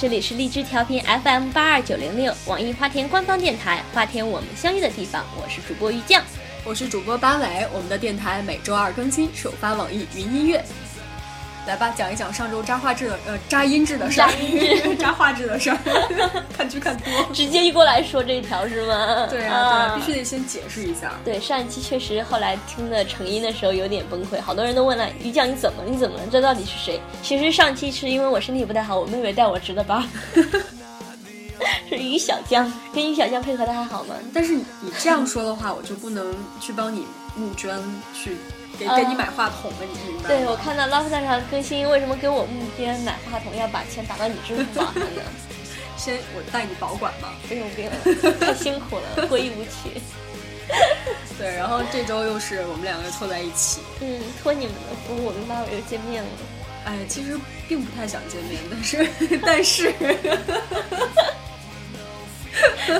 这里是荔枝调频 FM 八二九零六，网易花田官方电台，花田我们相遇的地方。我是主播玉酱，我是主播八尾。我们的电台每周二更新，首发网易云音乐。来吧，讲一讲上周扎画质的呃扎音质的事儿，扎画质的事儿，看剧看多，直接一过来说这一条是吗？对啊，对，必须得先解释一下。对，上一期确实后来听的成音的时候有点崩溃，好多人都问了于酱你怎么你怎么了？这到底是谁？其实上期是因为我身体不太好，我妹妹带我值的班。是于小江，跟于小江配合的还好吗？但是你这样说的话，我就不能去帮你募捐去。给给你买话筒了，你明白？对，我看到 Love 在上更新，为什么给我募捐买话筒要把钱打到你支付宝上呢？先我带你保管吧。不用不用，太辛苦了，过意无趣。对，然后这周又是我们两个凑在一起。嗯，托你们的福，我跟妈妈又见面了。哎，其实并不太想见面，但是但是，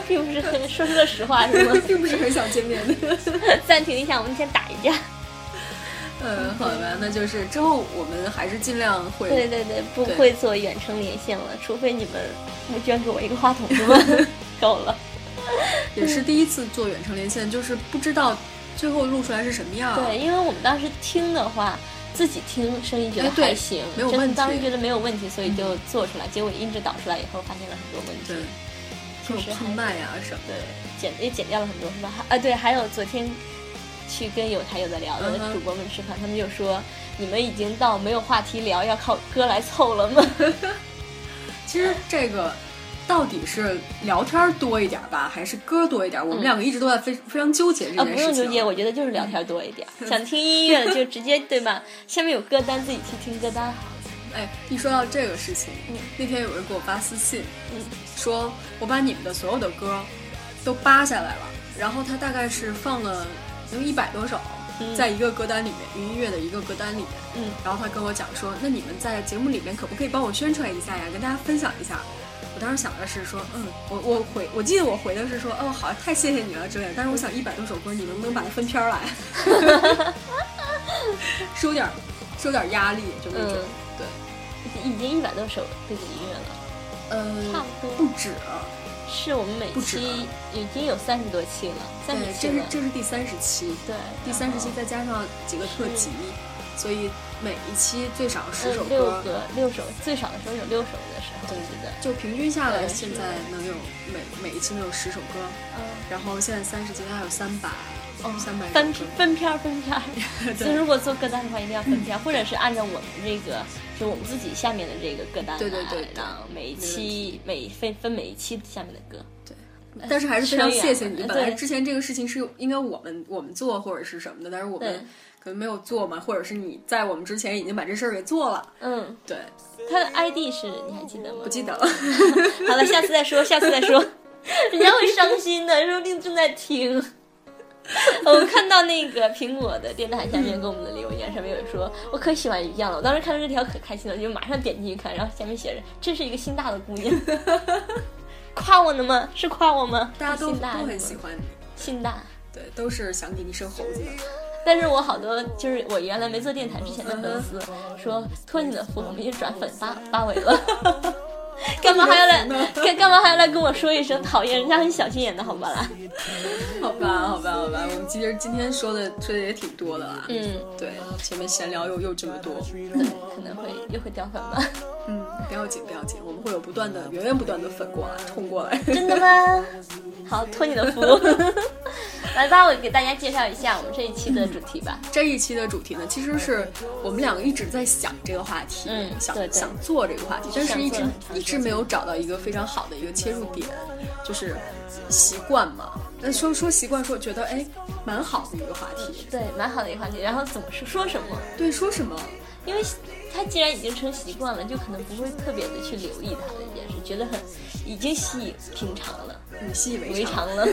并不是很说出了实话是吗？并不是很想见面的。暂停一下，我们先打一架。嗯，好吧，那就是之后我们还是尽量会。对对对，不会做远程连线了，除非你们募捐给我一个话筒，是吗？够了。也是第一次做远程连线，就是不知道最后录出来是什么样。对，因为我们当时听的话，自己听声音觉得还行，没有问题。当时觉得没有问题，所以就做出来。结果音质导出来以后，发现了很多问题。对，就是喷麦呀什么。对，剪也剪掉了很多，是吧？啊，对，还有昨天。去跟有台有的聊的主播们吃饭，他们就说：“你们已经到没有话题聊，要靠歌来凑了吗？” 其实这个到底是聊天多一点吧，还是歌多一点？我们两个一直都在非非常纠结这件事情。不用纠结，我觉得就是聊天多一点。想听音乐的就直接对吧？下面有歌单，自己去听歌单。哎，一说到这个事情，那天有人给我发私信，嗯说我把你们的所有的歌都扒下来了，然后他大概是放了。有一百多首，在一个歌单里面，云音乐的一个歌单里面。嗯，然后他跟我讲说，那你们在节目里面可不可以帮我宣传一下呀，跟大家分享一下？我当时想的是说，嗯，我我回，我记得我回的是说，哦，好，太谢谢你了之类的。但是我想一百多首歌，你能不能把它分片来？收点，收点压力，就那种。对，已经一百多首背景音乐了。呃，差不多，不止。是我们每期已经有三十多期了，三十期这是这是第三十期，对，第三十期再加上几个特辑，所以每一期最少十首歌，六个六首，最少的时候有六首的时候，对对，就平均下来现在能有每每一期能有十首歌，嗯，然后现在三十期还有三百。哦，三百分分片分片，就如果做歌单的话，一定要分片，或者是按照我们这个，就我们自己下面的这个歌单对对对，然后每一期每分分每一期下面的歌。对，但是还是非常谢谢你。本来之前这个事情是应该我们我们做或者是什么的，但是我们可能没有做嘛，或者是你在我们之前已经把这事儿给做了。嗯，对。他的 ID 是你还记得吗？不记得了。好了，下次再说，下次再说。人家会伤心的，说不定正在听。我看到那个苹果的电台下面给我们的留言，上面有说，我可喜欢于酱了。我当时看到这条可开心了，就马上点进去看，然后下面写着，这是一个心大的姑娘，夸我呢吗？是夸我吗？大家都都很喜欢你，心大，对，都是想给你生猴子的。但是我好多就是我原来没做电台之前的粉丝说，托你的福，我们已经转粉八八尾了。干嘛还要来？干干嘛还要来跟我说一声讨厌？人家很小心眼的，好吧啦？好吧，好吧，好吧。我们其实今天说的说的也挺多的啦。嗯，对，前面闲聊又又这么多，可能会又会掉粉吧。嗯，不要紧，不要紧，我们会有不断的源源不断的粉过来冲过来。真的吗？好，托你的福。来吧，我给大家介绍一下我们这一期的主题吧。这一期的主题呢，其实是我们两个一直在想这个话题，嗯，想想做这个话题，但是一直一直没有找到一个非常好的一个切入点，就是习惯嘛。那说说习惯，说觉得哎，蛮好的一个话题，对，蛮好的一个话题。然后怎么说说什么？对，说什么？因为他既然已经成习惯了，就可能不会特别的去留意他的一件事，觉得很已经习以平常了。你习以为常了，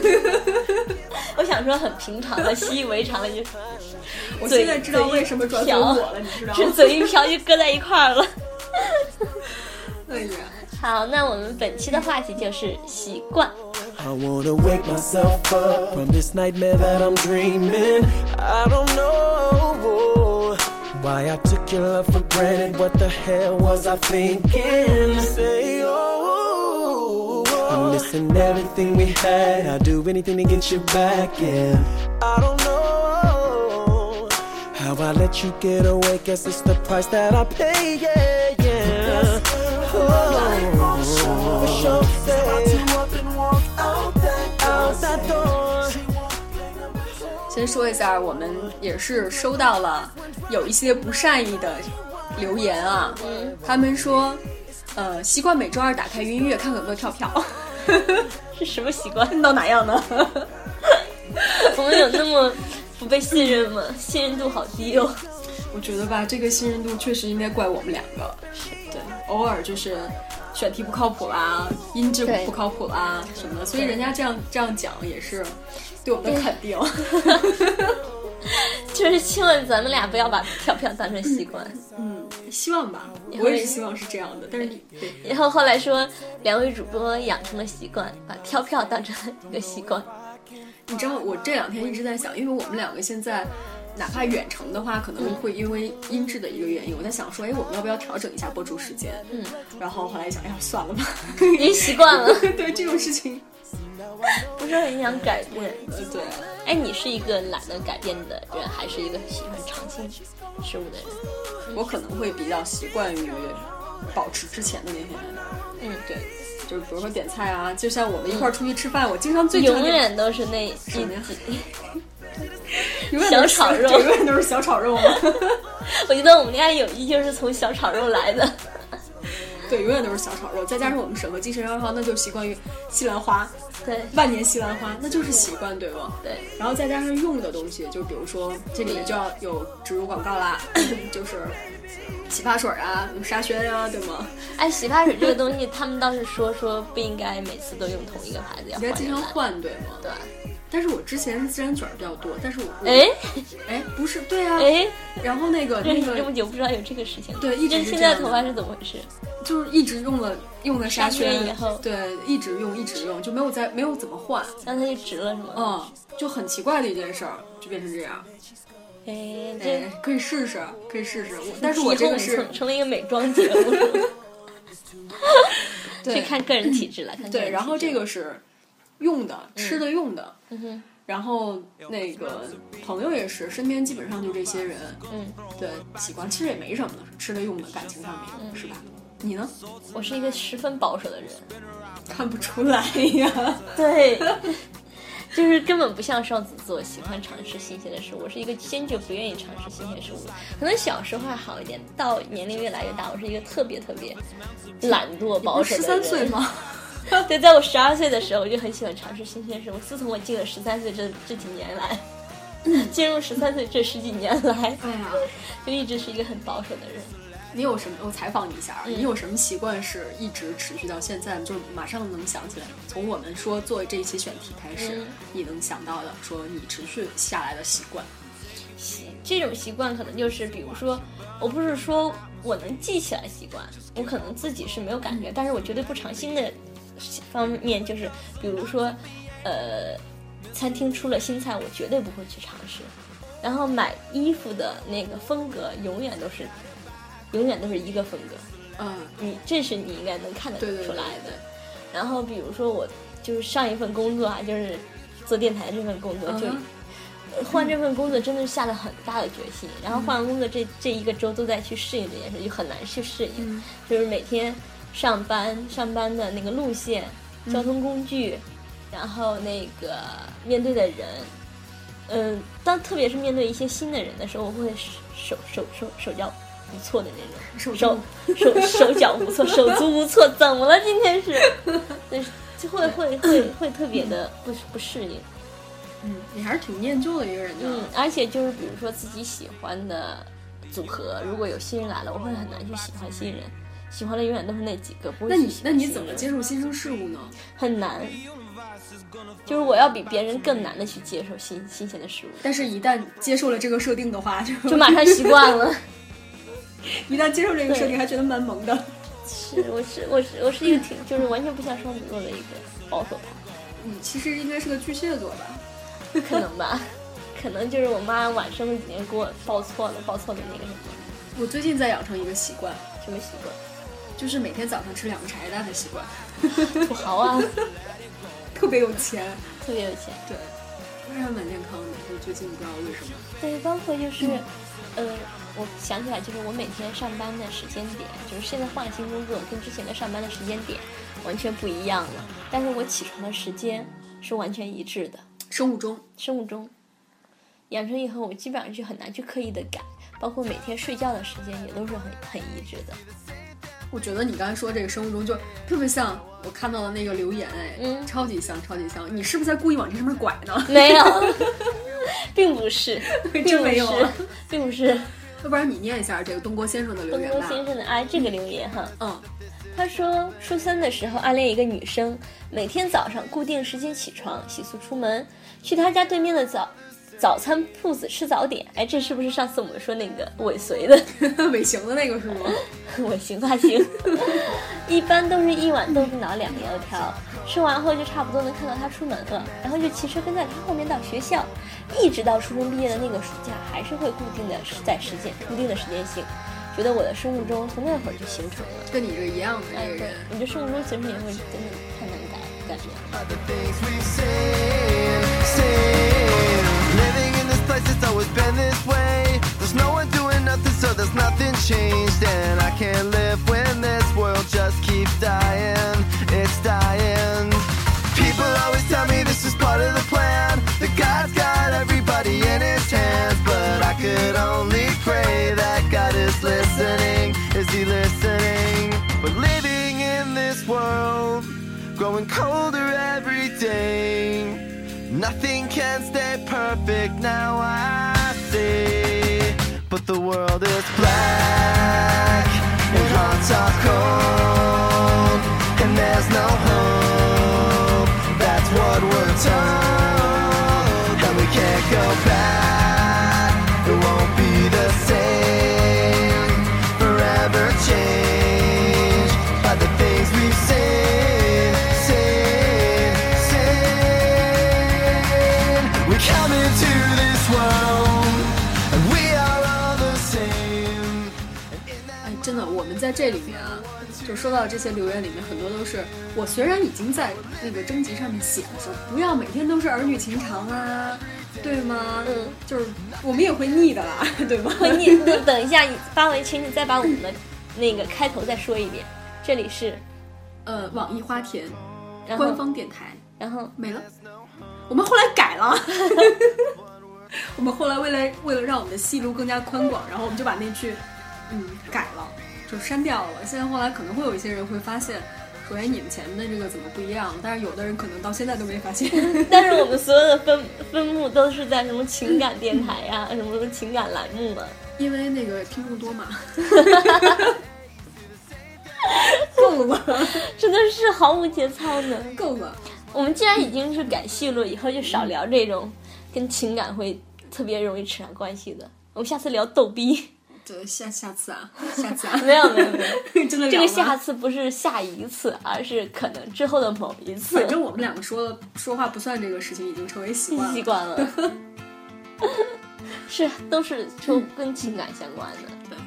我想说很平常的，习以为常了就。我现在知道为什么转粉我了，你知道吗？是嘴一瓢就搁在一块儿了。哎呀，好，那我们本期的话题就是习惯。Why I took your love for granted, what the hell was I thinking? Say, oh, I'm missing everything we had. I'd do anything to get you back, yeah. I don't know how I let you get away. Guess it's the price that I pay, yeah, yeah. Oh, for sure, say, out that door. 先说一下，我们也是收到了有一些不善意的留言啊。嗯，他们说，呃，习惯每周二打开音乐看有没有跳票，是什么习惯？到哪样呢？我们有那么不被信任吗？信任度好低哦。我觉得吧，这个信任度确实应该怪我们两个。对，偶尔就是选题不靠谱啦，音质不靠谱啦什么的，所以人家这样这样讲也是对我们的肯定。就是希望咱们俩不要把跳票当成习惯。嗯，希望吧，我也是希望是这样的。但是然后后来说，两位主播养成了习惯，把跳票当成一个习惯。你知道我这两天一直在想，因为我们两个现在。哪怕远程的话，可能会因为音质的一个原因，我在想说，哎，我们要不要调整一下播出时间？嗯，然后后来一想，哎呀，算了吧，已经习惯了。对这种事情，不是很想改变。呃，对。哎，你是一个懒得改变的人，还是一个喜欢尝新事物的人？我可能会比较习惯于保持之前的那些。嗯，对，就是比如说点菜啊，就像我们一块儿出去吃饭，我经常最永远都是那一什么呀？小炒肉，永远都是小炒肉吗？我觉得我们俩友谊就是从小炒肉来的。对，永远都是小炒肉，再加上我们审核精神上的话，那就习惯于西兰花，对，万年西兰花，那就是习惯，对吗？对。然后再加上用的东西，就比如说这里面就要有植入广告啦，就是洗发水啊，有沙宣啊，对吗？哎，洗发水这个东西，他们倒是说说不应该每次都用同一个牌子，要应该经常换，对吗？对。但是我之前是自然卷比较多，但是我哎 哎不是对啊哎，然后那个那个这么久不知道有这个事情，对，一直现在头发是怎么回事？就是一直用了用了沙宣以后，对，一直用一直用，就没有再没有怎么换，然后它就直了是吗？嗯，就很奇怪的一件事儿，就变成这样。哎，这可以试试，可以试试。我但是我这个是成了一个美妆节目，对，看个人体质了。看对，然后这个是用的，吃的用的。嗯哼。然后那个朋友也是，身边基本上就这些人，嗯，对，习惯其实也没什么的，吃的用的，感情上面，是吧？你呢？我是一个十分保守的人，看不出来呀。对，就是根本不像双子座喜欢尝试新鲜的事物。我是一个坚决不愿意尝试新鲜事物。可能小时候还好一点，到年龄越来越大，我是一个特别特别懒惰保守的人。十三岁吗？对，在我十二岁的时候，我就很喜欢尝试新鲜事物。自从我进了十三岁这这几年来，进入十三岁这十几年来，哎呀，就一直是一个很保守的人。你有什么？我采访你一下，你有什么习惯是一直持续到现在，就马上能想起来？从我们说做这一期选题开始，你能想到的，说你持续下来的习惯。习这种习惯可能就是，比如说，我不是说我能记起来习惯，我可能自己是没有感觉，但是我绝对不尝新的。方面就是，比如说，呃，餐厅出了新菜，我绝对不会去尝试。然后买衣服的那个风格，永远都是，永远都是一个风格。嗯，你这是你应该能看得出来的。然后比如说我就是上一份工作啊，就是做电台这份工作，就换这份工作真的是下了很大的决心。然后换完工作这这一个周都在去适应这件事，就很难去适应，就是每天。上班上班的那个路线、交通工具，然后那个面对的人，嗯，当特别是面对一些新的人的时候，我会手手手手脚无措的那种，手手手脚无措，手足无措。怎么了？今天是，对就会会会会特别的不不适应。嗯，你还是挺念旧的一个人。嗯，而且就是比如说自己喜欢的组合，如果有新人来了，我会很难去喜欢新人。喜欢的永远都是那几个，不那你那你怎么接受新生事物呢？很难，就是我要比别人更难的去接受新新鲜的事物。但是，一旦接受了这个设定的话，就 就马上习惯了。一旦接受这个设定，还觉得蛮萌的。是，我是我是我是一个挺就是完全不像双子座的一个保守派。你其实应该是个巨蟹座吧？可能吧，可能就是我妈晚生了几年给我报错了，报错的那个什么。我最近在养成一个习惯，什么习惯？就是每天早上吃两个茶叶蛋的习惯，土豪啊，特别有钱，特别有钱。对，当然蛮健康的，就最近不知道为什么。对，包括就是，呃，我想起来，就是我每天上班的时间点，就是现在换了新工作，跟之前的上班的时间点完全不一样了。但是我起床的时间是完全一致的，生物钟，生物钟。养成以后，我基本上就很难去刻意的改，包括每天睡觉的时间也都是很很一致的。我觉得你刚才说这个生物钟就特别像我看到的那个留言，哎，嗯超级像，超级像。你是不是在故意往这上面拐呢？没有，并不是，并不是没有啊，并不是。要不然你念一下这个东郭先生的留言吧东郭。先生的啊，这个留言哈，嗯，他说初三的时候暗恋一个女生，每天早上固定时间起床，洗漱出门，去她家对面的早早餐铺子吃早点。哎，这是不是上次我们说那个尾随的 尾行的那个是吗？尾行发型？一般都是一碗豆腐脑两个油条，吃完后就差不多能看到他出门了，然后就骑车跟在他后面到学校，一直到初中毕业的那个暑假，还是会固定的在时间固定的时间性。觉得我的生物钟从那会儿就形成了。跟你这一样的哎，对这个人，，我觉得生物钟形成也会真的太难改改变 been this way. There's no one doing nothing, so there's nothing changed. And I can't live when this world just keeps dying. It's dying. People always tell me this is part of the plan. That God's got everybody in his hands. But I could only pray that God is listening. Is he listening? But living in this world, growing colder every day. Nothing can stay perfect now, I see. But the world is black, and hearts are cold, and there's no hope. That's what we're told, 们在这里面啊，就说到这些留言里面，很多都是我虽然已经在那个征集上面写了说不要每天都是儿女情长啊，对吗？嗯，就是我们也会腻的啦，对吗？会你那等一下，你发完群，你再把我们的那个开头再说一遍。这里是，呃，网易花田官方电台然后没了，我们后来改了。我们后来为了为了让我们的戏路更加宽广，然后我们就把那句嗯改了，就删掉了。现在后来可能会有一些人会发现，说哎你们前面的这个怎么不一样？但是有的人可能到现在都没发现。但是我们所有的分分目都是在什么情感电台呀、什么什么情感栏目嘛。因为那个听众多嘛。够了，真的是毫无节操呢。够了。我们既然已经是改戏路，以后就少聊这种跟情感会特别容易扯上关系的。我们下次聊逗逼，对，下下次啊，下次啊，没有没有没有，真的这个下次不是下一次，而是可能之后的某一次。反正我们两个说说话不算这个事情，已经成为习惯了。习惯了，是都是说跟情感相关的，对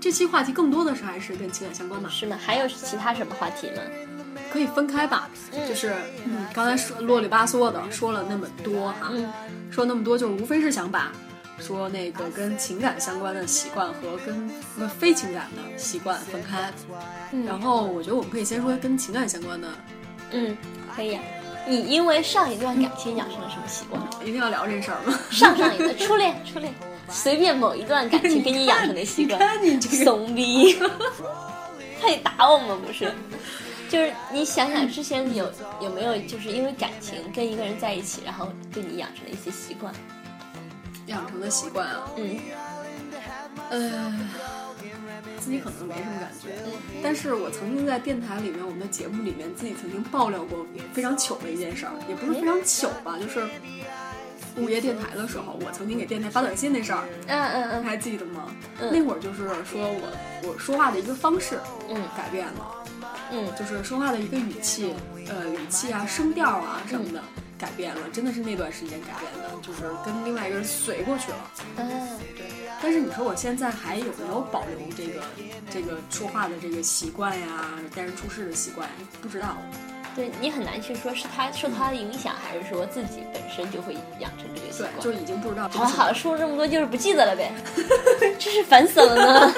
这期话题更多的是还是跟情感相关吧，是吗？还有其他什么话题吗？可以分开吧。就是嗯，刚才说啰里吧嗦的说了那么多哈，嗯说那么多就是无非是想把说那个跟情感相关的习惯和跟呃非情感的习惯分开。然后我觉得我们可以先说跟情感相关的，嗯，可以啊、你因为上一段感情养成了什么习惯？一定要聊这事儿吗？上上一段初恋，初恋，随便某一段感情给你养成的习惯。你看你这个怂逼，他得打我们不是？就是你想想之前有有没有就是因为感情跟一个人在一起，然后对你养成了一些习惯？养成的习惯啊，嗯。呃，自己可能没什么感觉，但是我曾经在电台里面，我们的节目里面，自己曾经爆料过非常糗的一件事儿，也不是非常糗吧，就是午夜电台的时候，我曾经给电台发短信那事儿，嗯嗯嗯。还记得吗？嗯。那会儿就是说我我说话的一个方式，嗯。改变了，嗯。就是说话的一个语气，呃，语气啊、声调啊什么的改变了，真的是那段时间改变的，就是跟另外一个人随过去了。嗯，对。但是你说我现在还有没有保留这个这个说话的这个习惯呀，待人处事的习惯？不知道。对你很难去说是他受他的影响，还是说自己本身就会养成这个习惯？对，就已经不知道。好好说了这么多，就是不记得了呗，真是烦死了呢。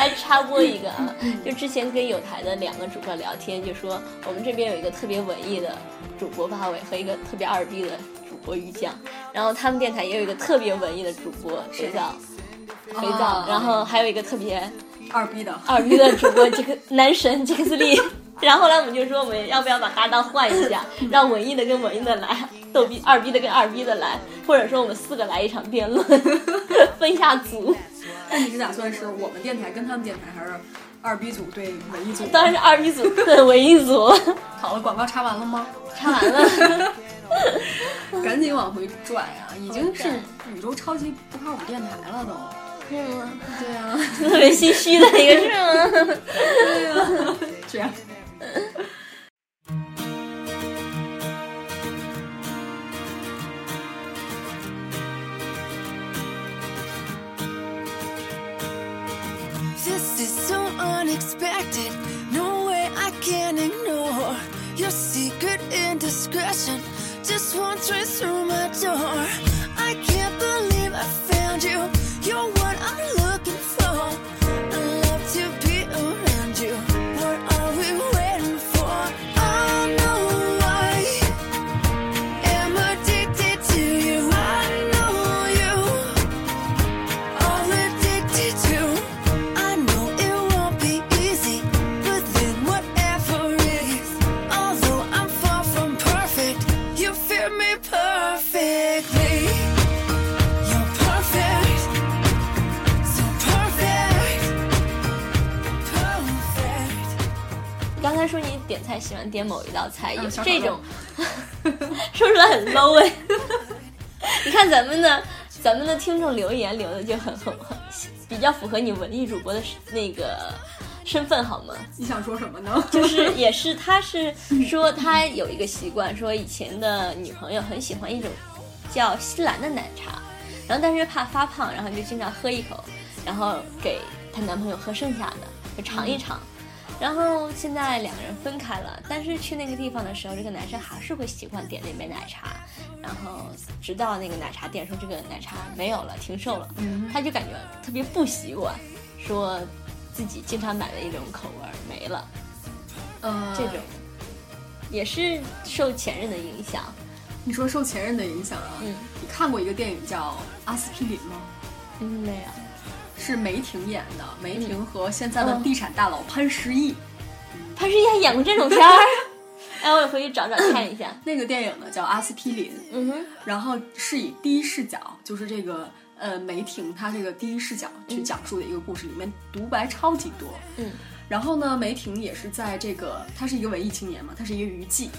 还插播一个啊，就之前跟有台的两个主播聊天，就说我们这边有一个特别文艺的主播八尾和一个特别二逼的主播于酱，然后他们电台也有一个特别文艺的主播肥皂，肥皂，然后还有一个特别二逼的。二逼的主播这个男神杰克斯利，然后后来我们就说我们要不要把搭档换一下，让文艺的跟文艺的来，逗逼二逼的跟二逼的来，或者说我们四个来一场辩论，分一下组。那你是打算是我们电台跟他们电台，还是二 B 组对文艺组？当然是二 B 组对文艺组。好了，广告插完了吗？插完了，赶紧往回拽啊！已经是宇宙超级不靠谱电台了，都。是吗？对啊，特别心虚的一个是吗？对啊，这样。Unexpected. No way I can ignore your secret indiscretion. Just right through my door. I can't believe I found you. 喜欢点某一道菜，有这种 说出来很 low 哎！你看咱们的咱们的听众留言留的就很很很比较符合你文艺主播的那个身份好吗？你想说什么呢？就是也是他是说他有一个习惯，说以前的女朋友很喜欢一种叫西兰的奶茶，然后但是怕发胖，然后就经常喝一口，然后给她男朋友喝剩下的，就尝一尝。然后现在两个人分开了，但是去那个地方的时候，这个男生还是会习惯点那杯奶茶，然后直到那个奶茶店说这个奶茶没有了，停售了，他就感觉特别不习惯，说自己经常买的一种口味没了，嗯，这种也是受前任的影响。你说受前任的影响啊？嗯，你看过一个电影叫《阿司匹林》吗？嗯，没有。是梅婷演的，梅婷和现在的地产大佬潘石屹，潘石屹还演过这种片儿，哎，我也回去找找看一下。那个电影呢叫《阿司匹林》，嗯哼，然后是以第一视角，就是这个呃梅婷她这个第一视角去讲述的一个故事，里面独白超级多，嗯，然后呢梅婷也是在这个，她是一个文艺青年嘛，她是一个娱记，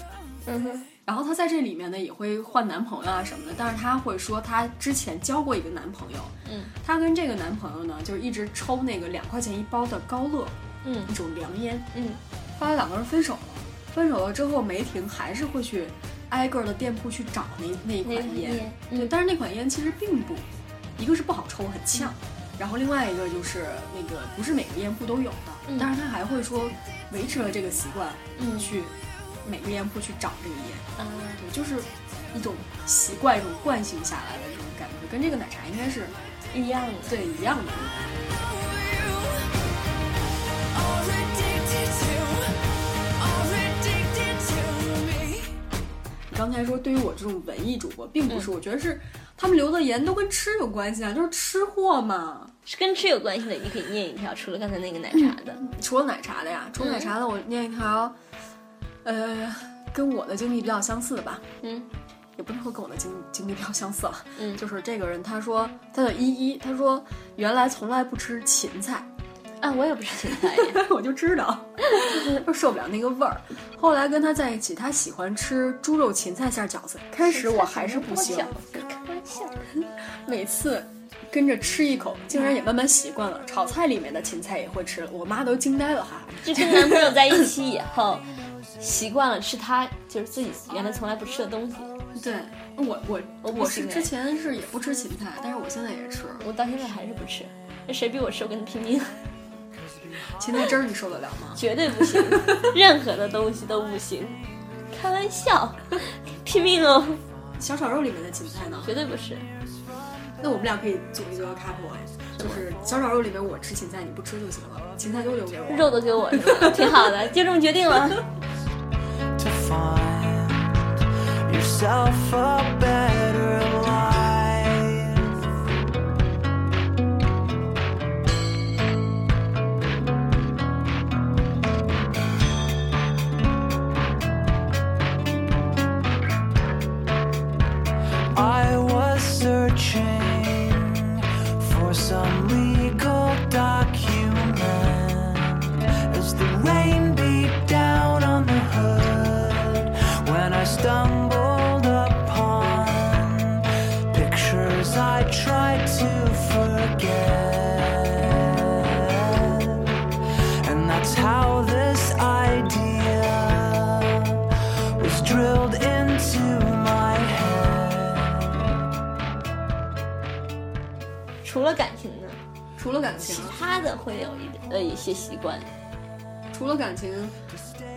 嗯哼。然后她在这里面呢也会换男朋友啊什么的，但是她会说她之前交过一个男朋友，嗯，她跟这个男朋友呢就是一直抽那个两块钱一包的高乐，嗯，一种凉烟，嗯，后来两个人分手了，分手了之后梅婷还是会去挨个的店铺去找那那一款烟，对，但是那款烟其实并不，一个是不好抽很呛，然后另外一个就是那个不是每个烟铺都有的，但是她还会说维持了这个习惯，嗯，去。每个店铺去找这个盐，嗯，对，就是一种习惯，一种惯性下来的这种感觉，跟这个奶茶应该是一样的，对，一样的。刚才说，对于我这种文艺主播，并不是，我觉得是他们留的言都跟吃有关系啊，就是吃货嘛，是跟吃有关系的。你可以念一条，除了刚才那个奶茶的，除了奶茶的呀，除了奶茶的，我念一条。呃，跟我的经历比较相似的吧，嗯，也不能说跟我的经经历比较相似了，嗯，就是这个人，他说他叫依依，他说原来从来不吃芹菜，啊，我也不吃芹菜，我就知道，就 受不了那个味儿。后来跟他在一起，他喜欢吃猪肉芹菜馅饺子，开始我还是不行，开玩笑，每次跟着吃一口，竟然也慢慢习惯了，炒菜里面的芹菜也会吃了，我妈都惊呆了哈。就跟男朋友在一起以后。习惯了吃他就是自己原来从来不吃的东西。对我我我我是之前是也不吃芹菜，但是我现在也吃我到现在还是不吃，那谁逼我吃，我跟他拼命，芹菜汁儿，你受得了吗？绝对不行，任何的东西都不行。开玩笑，拼命哦，小炒肉里面的芹菜呢？绝对不是。那我们俩可以组一个 couple，哎就是小炒肉里面我吃芹菜，你不吃就行了，芹菜都留给我。肉都给我是吧？挺好的，就这么决定了。to find yourself a better life. 感情，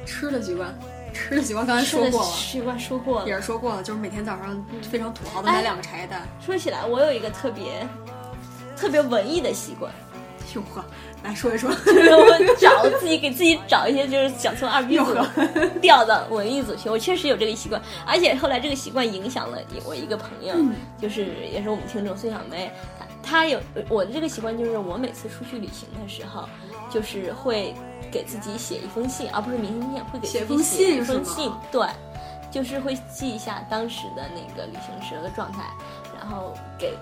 吃的习惯，吃的习惯刚才说过了，习惯说过了也。是说过了，就是每天早上非常土豪的哎买两个茶叶蛋。说起来，我有一个特别特别文艺的习惯，哟呵，来说一说。就 是我找自己给自己找一些就是想从二逼组哟呵调到文艺组去。我确实有这个习惯，而且后来这个习惯影响了我一个朋友，嗯就是也是我们听众孙小梅，她她有我的这个习惯就是我每次出去旅行的时候，就是会给自己写一封信，而不是明信片，会给自己写一信封信，对。就是会记一下当时的那个旅行时候的状态，然后给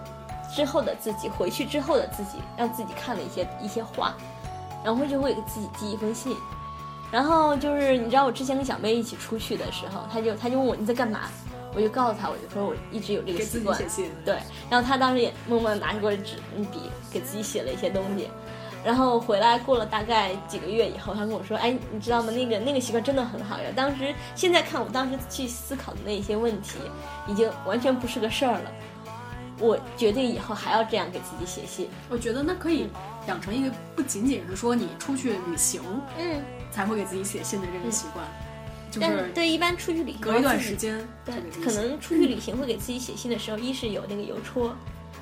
之后的自己回去之后的自己，让自己看了一些一些话，然后就会给自己寄一封信。然后就是你知道我之前跟小妹一起出去的时候，她就她就问我你在干嘛，我就告诉她，我就说我一直有这个习惯，对，然后他当时也默默地拿过纸嗯笔给自己写了一些东西，然后回来过了大概几个月以后，他跟我说：“哎，你知道吗？那个那个习惯真的很好呀。当时现在看我当时去思考的那些问题，已经完全不是个事儿了。我决定以后还要这样给自己写信。我觉得那可以养成一个不仅仅是说你出去旅行嗯，才会给自己写信的这个习惯，就是但是对一般出去旅行隔一段时间可能出去旅行会给自己写信的时候，一是有那个邮戳，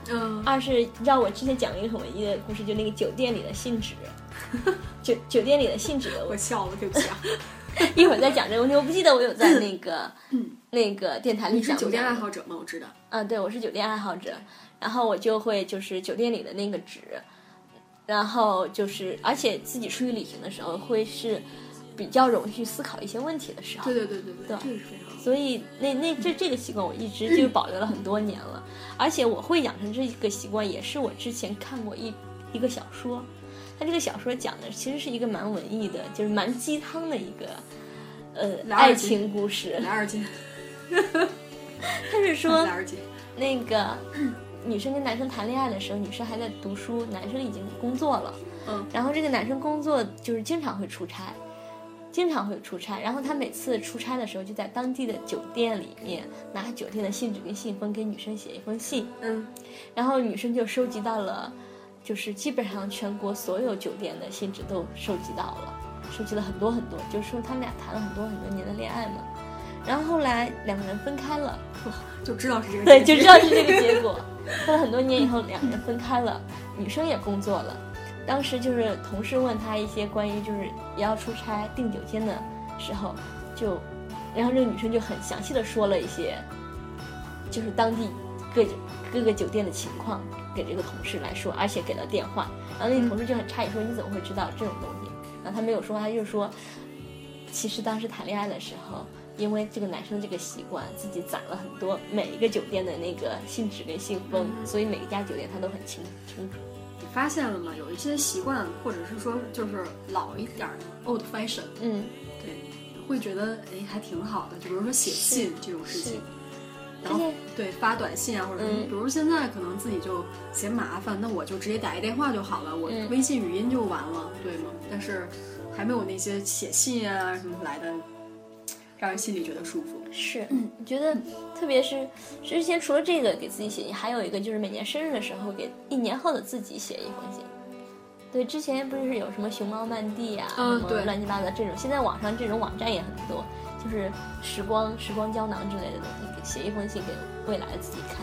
嗯二是你知道我之前讲了一个很文艺的故事，就那个酒店里的信纸，酒酒店里的信纸的我笑了，对不起啊。一会儿再讲这个问题，我不记得我有在那个、嗯那个电台里讲过你是酒店爱好者吗？我知道。啊，对，我是酒店爱好者，然后我就会就是酒店里的那个纸，然后就是而且自己出去旅行的时候会是比较容易去思考一些问题的时候，对对对对对，对。这个是非常。所以那那这这个习惯我一直就保留了很多年了，而且我会养成这个习惯，也是我之前看过一一个小说，它这个小说讲的其实是一个蛮文艺的，就是蛮鸡汤的一个呃爱情故事。来二姐，他是说那个 女生跟男生谈恋爱的时候，女生还在读书，男生已经工作了。嗯，然后这个男生工作就是经常会出差，经常会出差。然后他每次出差的时候，就在当地的酒店里面拿酒店的信纸跟信封给女生写一封信。嗯，然后女生就收集到了，就是基本上全国所有酒店的信纸都收集到了，收集了很多很多，就是说他们俩谈了很多很多年的恋爱嘛。然后后来两个人分开了，就知道是这个对，就知道是这个结果。过了 很多年以后，两个人分开了，女生也工作了。当时就是同事问他一些关于就是也要出差订酒店的时候，就，然后这个女生就很详细的说了一些，就是当地各各个酒店的情况给这个同事来说，而且给了电话。然后那个同事就很诧异说：“你怎么会知道这种东西？”然后他没有说，他就说，其实当时谈恋爱的时候。因为这个男生这个习惯，自己攒了很多每一个酒店的那个信纸跟信封，所以每一家酒店他都很清清楚。你发现了吗？有一些习惯，或者是说就是老一点儿的 old fashion，嗯，对，会觉得哎还挺好的。就比如说写信这种事情，然后对发短信啊，或者什么，嗯比如现在可能自己就嫌麻烦，那我就直接打一电话就好了，我嗯微信语音就完了，对吗？但是还没有那些写信啊什么来的让人心里觉得舒服。是，嗯觉得特别是之前除了这个给自己写信，还有一个就是每年生日的时候给一年后的自己写一封信。对，之前不是有什么熊猫漫地啊，什么嗯对乱七八糟这种，现在网上这种网站也很多，就是时光时光胶囊之类的东西，给写一封信给未来的自己看。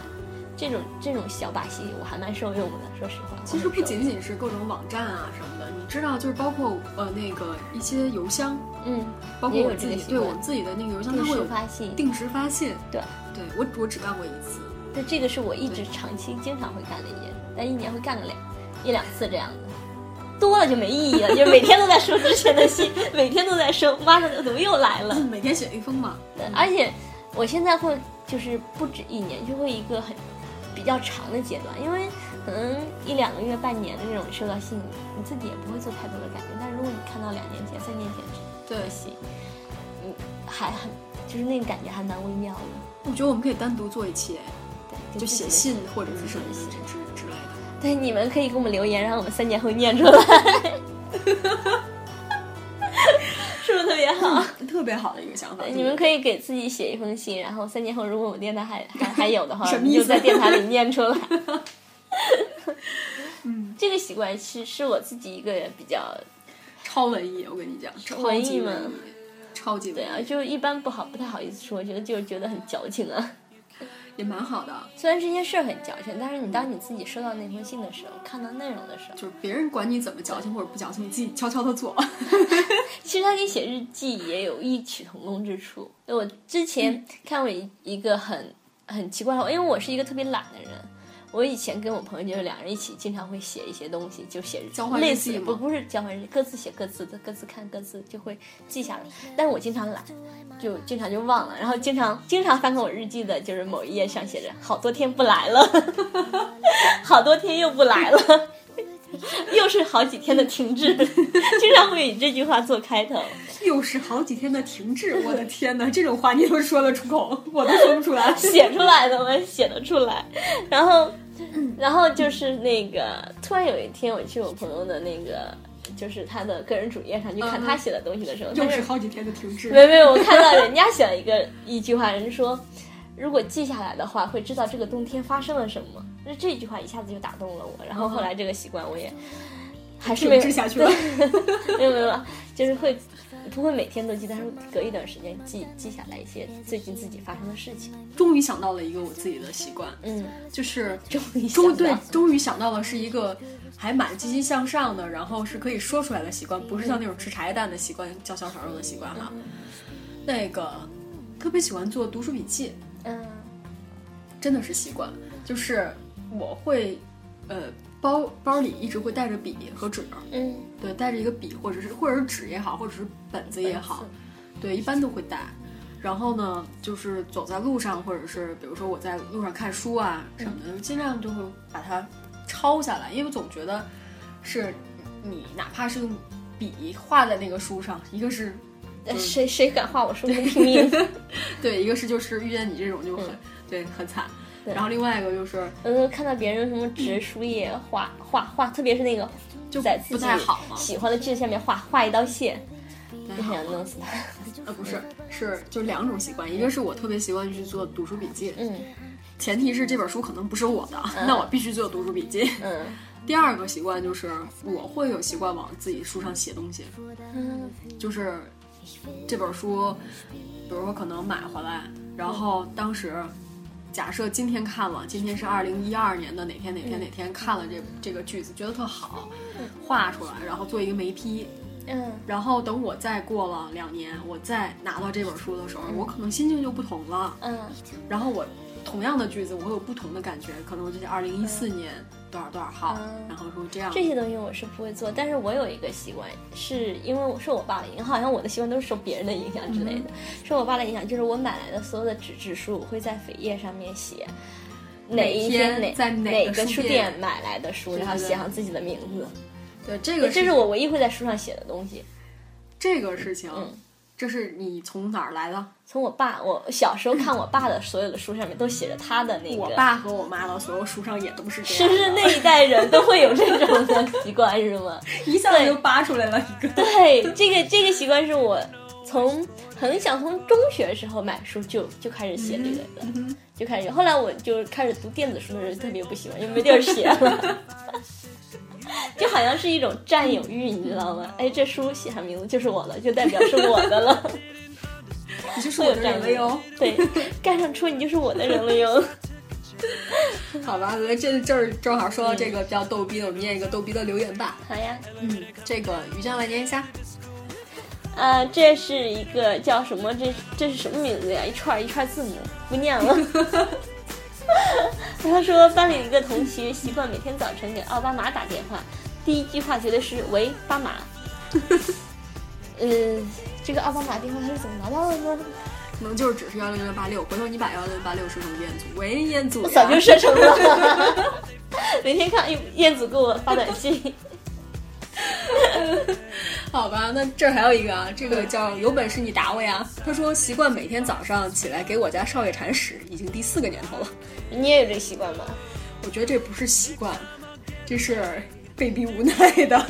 这种这种小把戏我还蛮受用的，说实话。其实不仅仅仅是各种网站啊什么的，你知道，就是包括呃那个一些邮箱，嗯，包括我自己对我自己的那个邮箱，它定时会有发信，定时发信。对，对我我只干过一次。对，这个是我一直长期经常会干的一件事，但一年会干个两一两次这样的，多了就没意义了，就是每天都在收之前的信，每天都在收，妈的，怎么又来了？每天写一封嘛。对而且我现在会就是不止一年，就会一个很比较长的阶段，因为可能一两个月、半年的这种收到信，你自己也不会做太多的改变。但是如果你看到两年前、三年前对的信，嗯，还很就是那个感觉还蛮微妙的。我觉得我们可以单独做一期，对，就写信或者是什么之类的。对，你们可以给我们留言，然后我们三年后念出来，是不是特别好？特别好的一个想法。你们可以给自己写一封信，然后三年后如果我们电台还还还有的话，你就在电台里念出来。嗯，这个习惯是是我自己一个比较超文艺，我跟你讲，超文艺超级文艺，超级对啊，就一般不好不太好意思说，觉得就是觉得很矫情啊。也蛮好的。虽然这件事儿很矫情，但是你当你自己收到那封信的时候，看到内容的时候，就是别人管你怎么矫情或者不矫情，你自己悄悄的做。其实他跟写日记也有异曲同工之处。我之前看过一一个很很奇怪的话，因为我是一个特别懒的人。我以前跟我朋友就是两人一起，经常会写一些东西，就写日交换类似不不是交换日记，各自写各自的，各自看各自就会记下来。但是我经常懒，就经常就忘了，然后经常经常翻看我日记的，就是某一页上写着好多天不来了，好多天又不来了。又是好几天的停滞，经常会以这句话做开头。又是好几天的停滞，我的天哪，这种话你都说得出口，我都说不出来。写出来的，我写得出来。然后，然后就是那个，突然有一天我去我朋友的那个，就是他的个人主页上去看嗯他写的东西的时候，就是好几天的停滞。没有没有，我看到人家写了一个一句话，人家说。如果记下来的话，会知道这个冬天发生了什么。那这句话一下子就打动了我，然后后来这个习惯我也还是 没有了。没有没有，就是会不会每天都记，但是隔一段时间记记下来一些最近自己发生的事情。终于想到了一个我自己的习惯，嗯，就是终于终对，终于想到了是一个还蛮积极向上的，然后是可以说出来的习惯，不是像那种吃茶叶蛋的习惯、叫小炒肉的习惯哈。那个特别喜欢做读书笔记，嗯真的是习惯，就是我会呃包包里一直会带着笔和纸，嗯，对，带着一个笔或者是或者是纸也好，或者是本子也好，对，一般都会带。然后呢，就是走在路上，或者是比如说我在路上看书啊什么的，尽量就会把它抄下来，因为我总觉得是你哪怕是用笔画在那个书上，一个是呃 谁谁敢画我书跟拼命？对，一个是就是遇见你这种就很、对很惨，然后另外一个就是呃看到别人什么纸书页画画画，特别是那个就在自己不太好嘛，喜欢的字下面画画一道线，就想弄死他。呃不是是就两种习惯，一个是我特别习惯去做读书笔记，嗯前提是这本书可能不是我的，那我必须做读书笔记。嗯第二个习惯就是我会有习惯往自己书上写东西，嗯就是这本书，比如说可能买回来，然后当时假设今天看了，今天是二零一二年的哪天哪天哪天看了这这个句子，觉得特好，画出来，然后做一个眉批，嗯然后等我再过了两年，我再拿到这本书的时候，我可能心情就不同了。嗯然后我同样的句子，我会有不同的感觉，可能我就是二零一四年多少多少号，嗯然后说这样。这些东西我是不会做，但是我有一个习惯，是因为我受我爸的影响，好像我的习惯都是受别人的影响之类的。受我爸的影响，就是我买来的所有的纸质书，我会在扉页上面写哪一天哪在哪个个书书店店买来的书，然后写上自己的名字。对这个这是我唯一会在书上写的东西。这个事情，嗯这是你从哪儿来的？从我爸，我小时候看我爸的所有的书上面都写着他的那个。我爸和我妈的所有书上也都是这样是。不是那一代人都会有这种的习惯是吗？一下子就扒出来了一个？对，这个这个习惯是我从很想从中学的时候买书就就开始写这个的，就开始。后来我就开始读电子书的时候特别不喜欢，因为没地儿写了，就好像是一种占有欲，你知道吗？哎，这书写上名字就是我的，就代表是我的了。你就是我的人了哟。对，盖上戳你就是我的人了哟。好吧，这这儿正好说到这个比较逗逼的，我们念一个逗逼的留言吧。好呀，嗯，这个于江来念一下。啊，这是一个叫什么？这这是什么名字呀？一串一串字母，不念了。他说班里一个同学习惯每天早晨给奥巴马打电话，第一句话绝对是“喂，巴马”。嗯，这个奥巴马电话他是怎么拿到的呢？可能就是只是幺零零八六，回头你把幺零零八六设成彦祖，喂，彦祖，早就设成了。每天看，彦祖给我发短信。好吧，那这儿还有一个啊，这个叫有本事你打我呀。他说习惯每天早上起来给我家少爷铲屎，已经第四个年头了。你也有这习惯吗？我觉得这不是习惯，这是被逼无奈的。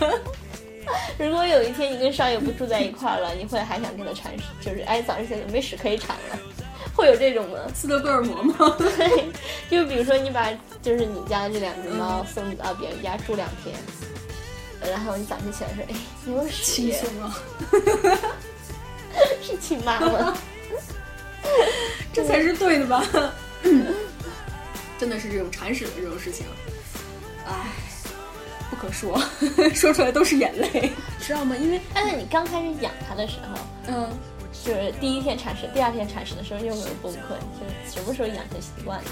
如果有一天你跟少爷不住在一块儿了，你会还想跟他铲屎？就是哎，早上起来没屎可以铲了，会有这种吗？斯德哥尔摩吗？对，就比如说你把就是你家这两只猫送到别人家住两天，然后你早上起来说，哎，你有屎？轻松啊，是亲妈吗？这才是对的吧？真的是这种铲屎的这种事情，唉。不可说，说出来都是眼泪，知道吗？因为，但是你刚开始养它的时候，嗯，就是第一天铲屎，第二天铲屎的时候，又没有崩溃？就是什么时候养成习惯的？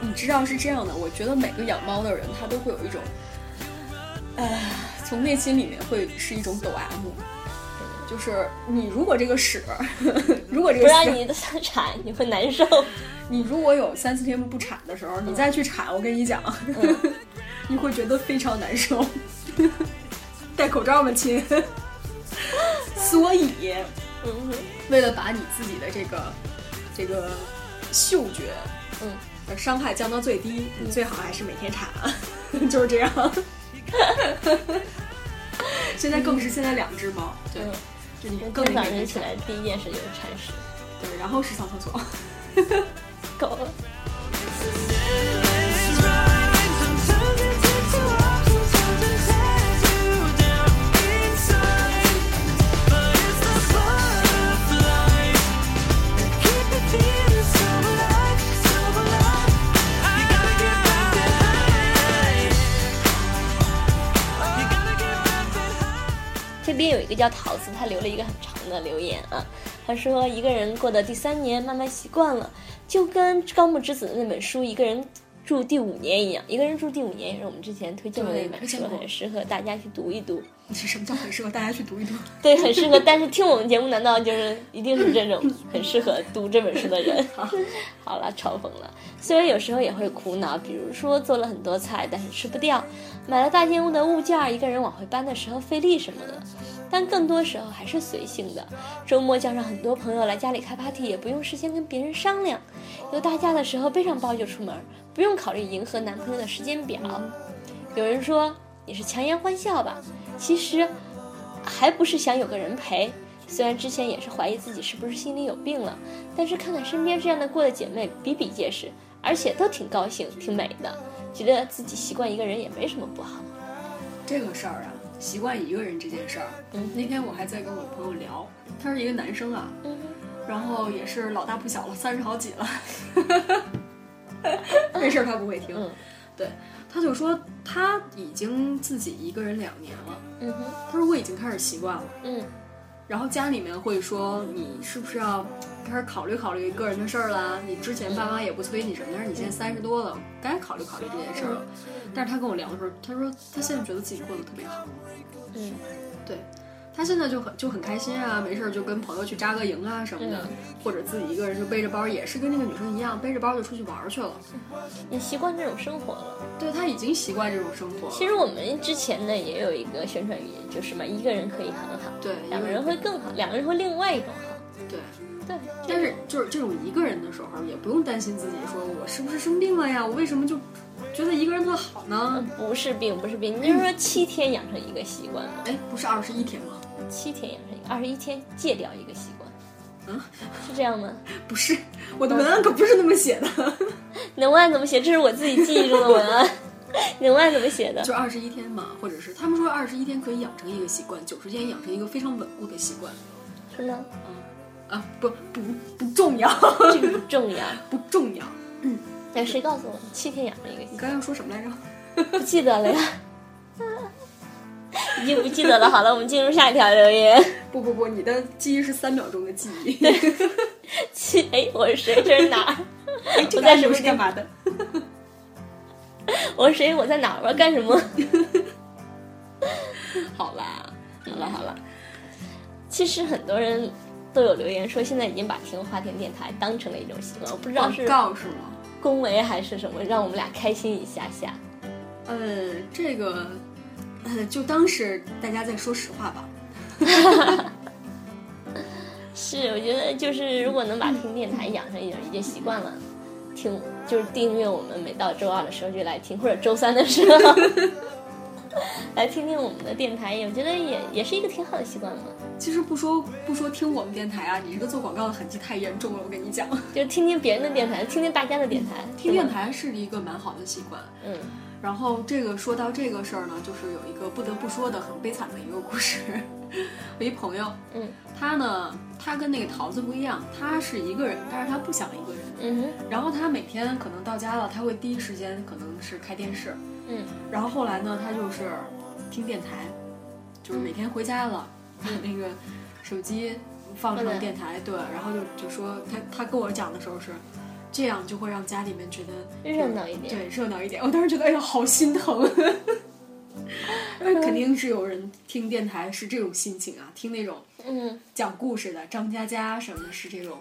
你知道是这样的，我觉得每个养猫的人，他都会有一种，呃，从内心里面会是一种抖 M，就是你如果这个屎，如果这个不让你产，你会难受。你如果有三四天不产的时候，你再去产，我跟你讲。你会觉得非常难受，戴口罩吗，亲？所以，为了把你自己的这个这个嗅觉，嗯，的伤害降到最低，你最好还是每天产，就是这样。现在更是现在两只猫，对，就你更早晨起来第一件事就是铲屎，对，然后是上厕所，够了。这边有一个叫桃子，他留了一个很长的留言啊。他说：“一个人过的第三年，慢慢习惯了，就跟高木之子的那本书《一个人住第五年》一样。一个人住第五年也是我们之前推荐的一本书，很适合大家去读一读。什么叫很适合大家去读一读？对，很适合。但是听我们节目，难道就是一定是这种很适合读这本书的人？好了，嘲讽了。虽然有时候也会苦恼，比如说做了很多菜，但是吃不掉；买了大件物的物件，一个人往回搬的时候费力什么的。但更多时候还是随性的。周末叫上很多朋友来家里开 party，也不用事先跟别人商量。有大假的时候背上包就出门，不用考虑迎合男朋友的时间表。有人说你是强颜欢笑吧？其实，还不是想有个人陪。虽然之前也是怀疑自己是不是心里有病了，但是看看身边这样的过的姐妹比比皆是，而且都挺高兴、挺美的，觉得自己习惯一个人也没什么不好。这个事儿啊，习惯一个人这件事儿，嗯，那天我还在跟我朋友聊，他是一个男生啊，嗯，然后也是老大不小了，三十好几了，这事儿他不会听，嗯，对。他就说他已经自己一个人两年了，嗯哼，他说我已经开始习惯了，嗯，然后家里面会说你是不是要开始考虑考虑个人的事儿啦？你之前爸妈也不催你什么，但是你现在三十多了，该考虑考虑这件事儿了。但是他跟我聊的时候，他说他现在觉得自己过得特别好，嗯，对。他现在就很就很开心啊，没事就跟朋友去扎个营啊什么的，或者自己一个人就背着包，也是跟那个女生一样，背着包就出去玩去了。你习惯这种生活了？对他已经习惯这种生活。其实我们之前呢也有一个宣传语，就是嘛，一个人可以很好，对，两个人会更好，两个人会另外一种好。对对，但是就是这种一个人的时候，也不用担心自己说我是不是生病了呀？我为什么就觉得一个人特好呢？不是病，不是病，你就是说七天养成一个习惯吗？哎，不是二十一天吗？七天养成一个，二十一天戒掉一个习惯。嗯，是这样吗？不是，我的文案可不是那么写的。文案怎么写？这是我自己记忆中的文案。文案怎么写的？就二十一天嘛，或者是他们说二十一天可以养成一个习惯，九十天养成一个非常稳固的习惯。是吗？啊，不不不重要，这个不重要，不重要。嗯，哎，谁告诉我七天养成一个？你刚刚说什么来着？不记得了呀，已经不记得了。好了，我们进入下一条留言。不不不，你的记忆是三秒钟的记忆。记 哎，我是谁？这是哪儿？我在什么是干嘛的？我是谁？我在哪儿？我要干什么？好啦，好了好了。其实很多人都有留言说，现在已经把听花田电台当成了一种习惯。我不知道是告是吗？恭维还是什么，让我们俩开心一下下。呃，这个，呃，就当是大家在说实话吧。是，我觉得就是如果能把听电台养成一种已经习惯了。听就是订阅我们，每到周二的时候就来听，或者周三的时候 来听听我们的电台，我觉得也也是一个挺好的习惯嘛。其实不说不说听我们电台啊，你这个做广告的痕迹太严重了，我跟你讲。就听听别人的电台，听听大家的电台。听电台是一个蛮好的习惯。嗯。然后这个说到这个事儿呢，就是有一个不得不说的很悲惨的一个故事。我一朋友，嗯，他呢，他跟那个桃子不一样，他是一个人，但是他不想一个人，嗯哼。然后他每天可能到家了，他会第一时间可能是开电视，嗯。然后后来呢，他就是听电台，就是每天回家了，那个手机放上电台，对，然后就就说他他跟我讲的时候是。这样就会让家里面觉得热闹一点，对，热闹一点。我当时觉得，哎呀，好心疼。那 肯定是有人听电台是这种心情啊，听那种嗯讲故事的张嘉佳什么的，是这种。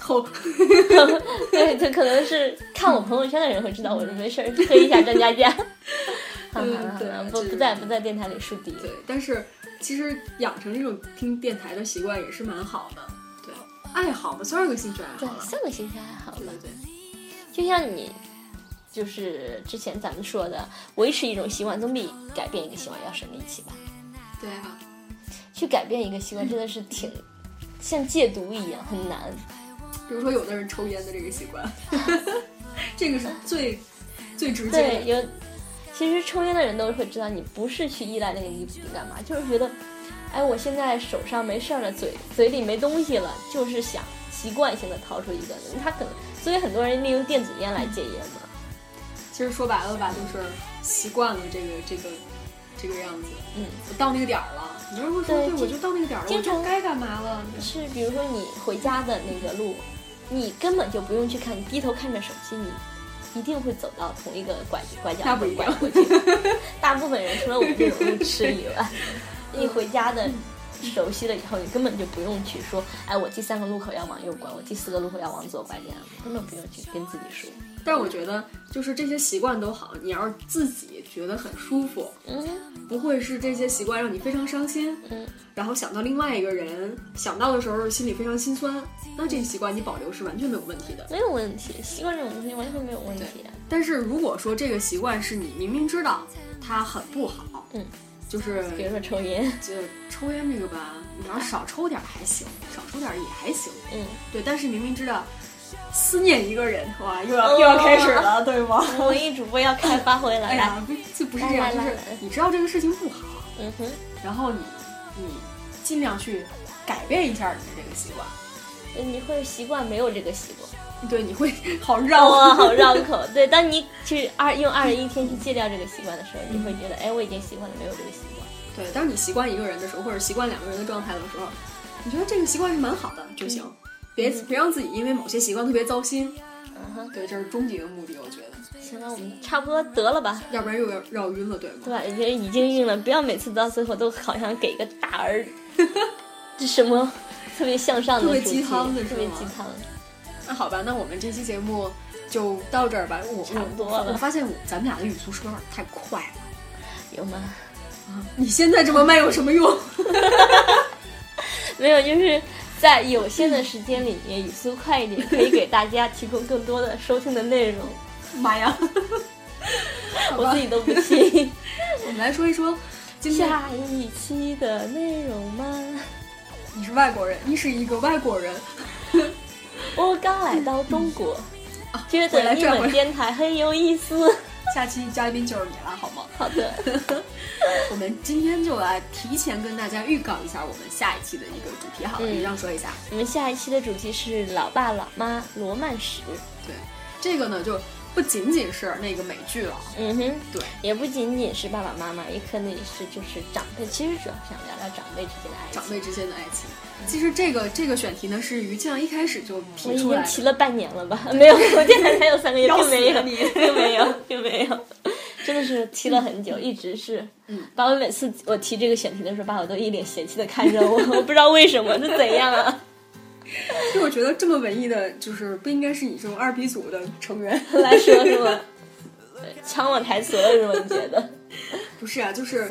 后，对，他可能是看我朋友圈的人会知道，我说没事儿推一下张嘉佳。嗯，对，不不在不在电台里树敌。对，但是其实养成这种听电台的习惯也是蛮好的。爱好嘛，算是个兴趣爱好对，算个兴趣爱好吧。对，就像你，就是之前咱们说的，维持一种习惯总比改变一个习惯要省力气吧。对啊，去改变一个习惯真的是挺像戒毒一样，很难。比如说，有的人抽烟的这个习惯，这个是最最直接的。对，有，其实抽烟的人都会知道，你不是去依赖那个尼古丁干嘛，就是觉得。哎，我现在手上没事儿了，嘴嘴里没东西了，就是想习惯性的掏出一个。他可能，所以很多人利用电子烟来戒烟嘛。其实说白了吧，就是习惯了这个这个这个样子。嗯，我到那个点儿了，你要是说对，我就到那个点儿了，我就该干嘛了？是，比如说你回家的那个路，你根本就不用去看，你低头看着手机，你一定会走到同一个拐拐角拐过去。大部分人除了我们这种路痴以外。你回家的熟悉了以后，你根本就不用去说，哎，我第三个路口要往右拐，我第四个路口要往左拐，这样根本不用去跟自己说。但我觉得，就是这些习惯都好，你要是自己觉得很舒服，嗯，不会是这些习惯让你非常伤心，嗯，然后想到另外一个人，想到的时候心里非常心酸，那这个习惯你保留是完全没有问题的。没有问题，习惯这种东西完全没有问题。但是如果说这个习惯是你明明知道它很不好，嗯。就是 比如说抽烟，就抽烟这个吧，你要少抽点还行，少抽点也还行。嗯，对。但是明明知道思念一个人，哇，又要又要开始了，对吗？文艺主播要开发挥了。哎呀，不，这不是这样，就是你知道这个事情不好，嗯哼，然后你你尽量去改变一下你的这个习惯。你会习惯没有这个习惯。对，你会 好绕啊，好绕口。对，当你去二用二十一天去戒掉这个习惯的时候，你会觉得，哎，我已经习惯了没有这个习惯。对，当你习惯一个人的时候，或者习惯两个人的状态的时候，你觉得这个习惯是蛮好的就行，别别让自己因为某些习惯特别糟心。嗯哼，对，这是终极的目的，我觉得。行了，我们差不多得了吧，要不然又要绕晕了，对吗？对，已经已经晕了，不要每次到最后都好像给个大儿，这什么特别向上的、特别鸡汤的，特别鸡汤。那好吧，那我们这期节目就到这儿吧。我差不多了。我发现咱们俩的语速是有点太快了，有吗？啊，你现在这么慢有什么用？没有，就是在有限的时间里面语速快一点，可以给大家提供更多的收听的内容。妈呀，我自己都不信。我们来说一说。今天下一期的内容吗？你是外国人，你是一个外国人。我刚来到中国，觉得你们电台很有意思。下期嘉宾就是你了，好吗？好的，我们今天就来提前跟大家预告一下我们下一期的一个主题，好了，嗯你让说一下。我们下一期的主题是老爸老妈罗曼史。对，这个呢就不仅仅是那个美剧了，嗯哼，对，也不仅仅是爸爸妈妈，也可能也是就是长辈。其实主要想聊聊长辈之间的爱情。长辈之间的爱情。其实这个这个选题呢是于酱一开始就我提出来的，提了半年了吧？没有，我电台才有三个月，要并没有，并没有，并没有，真的是提了很久，一直是，嗯，把我每次我提这个选题的时候，爸爸都一脸嫌弃的看着我，我不知道为什么是怎样啊？就我觉得这么文艺的，就是不应该是你这种二逼组的成员。来说是吗？抢我台词了是吗？你觉得？不是啊，就是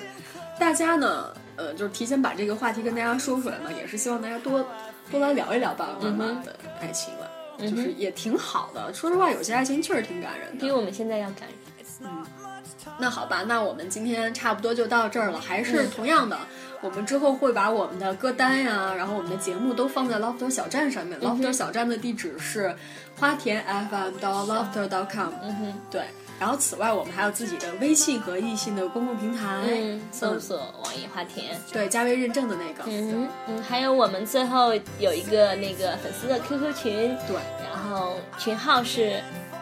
大家呢，呃，就是提前把这个话题跟大家说出来嘛，也是希望大家多多来聊一聊爸爸妈妈的爱情了，就是也挺好的。说实话，有些爱情确实挺感人的。比我们现在要感人。嗯那好吧，那我们今天差不多就到这儿了，还是同样的。我们之后会把我们的歌单呀，然后我们的节目都放在 Lofter 小站上面。Lofter 小站的地址是花田 FM 到 Lofter dot com。嗯哼，对，然后此外我们还有自己的微信和易信的公共平台，嗯，搜索网易花田。对加微认证的那个，嗯嗯，还有我们最后有一个那个粉丝的 QQ 群，对然后群号是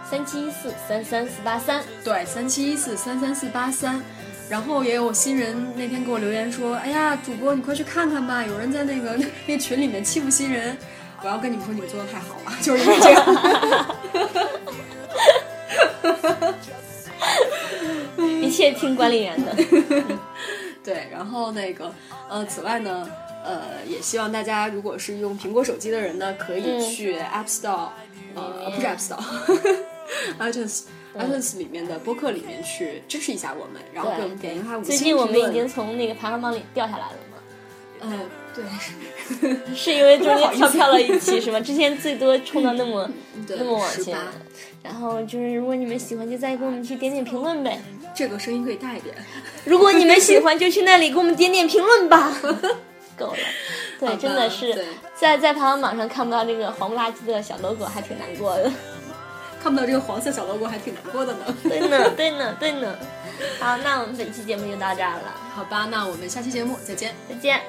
三七一四三三四八三。对，三七一四三三四八三。然后也有新人那天给我留言说：“哎呀，主播你快去看看吧，有人在那个 那群里面欺负新人。”我要跟你们说，你们做的太好了，就是因为这个。一切听管理员的。对，然后那个呃，此外呢，呃，也希望大家如果是用苹果手机的人呢，可以嗯去 App Store，、呃，不是 App Store，iTunes。iTunes 里面的播客里面去支持一下我们，然后给我们点一下五星最近我们已经从那个排行榜里掉下来了嘛，嗯，对，是因为中间跳票了一期是吗？之前最多冲到那么那么往前然后就是如果你们喜欢，就再给我们去点点评论呗。这个声音可以大一点。如果你们喜欢，就去那里给我们点点评论吧。够了，对，真的是在在排行榜上看不到这个黄不拉几的小 logo，还挺难过的。看不到这个黄色小 logo 还挺难过的呢。对呢，对呢，对呢。好，那我们本期节目就到这儿了，好吧，那我们下期节目再见。再见。